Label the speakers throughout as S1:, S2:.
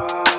S1: Bye.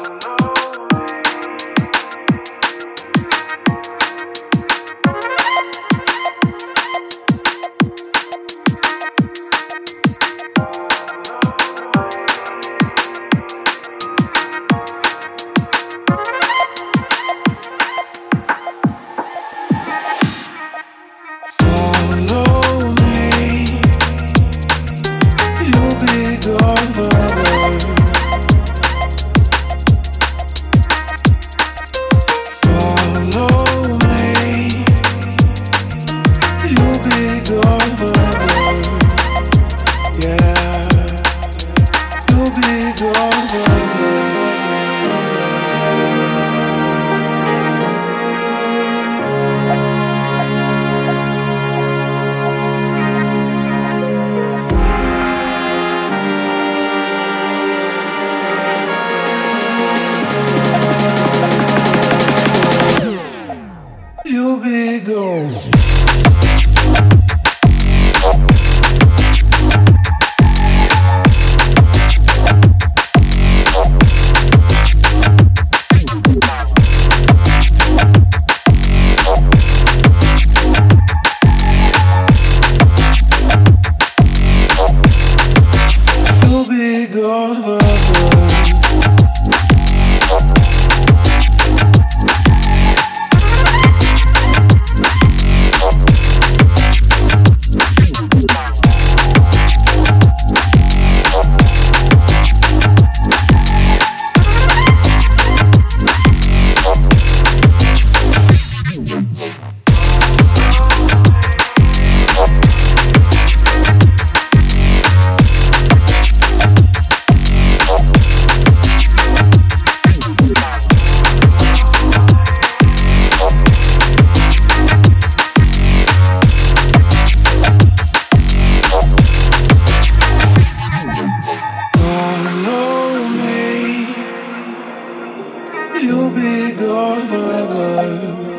S1: You'll be gone forever.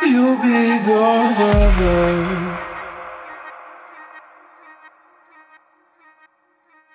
S1: You'll be the lover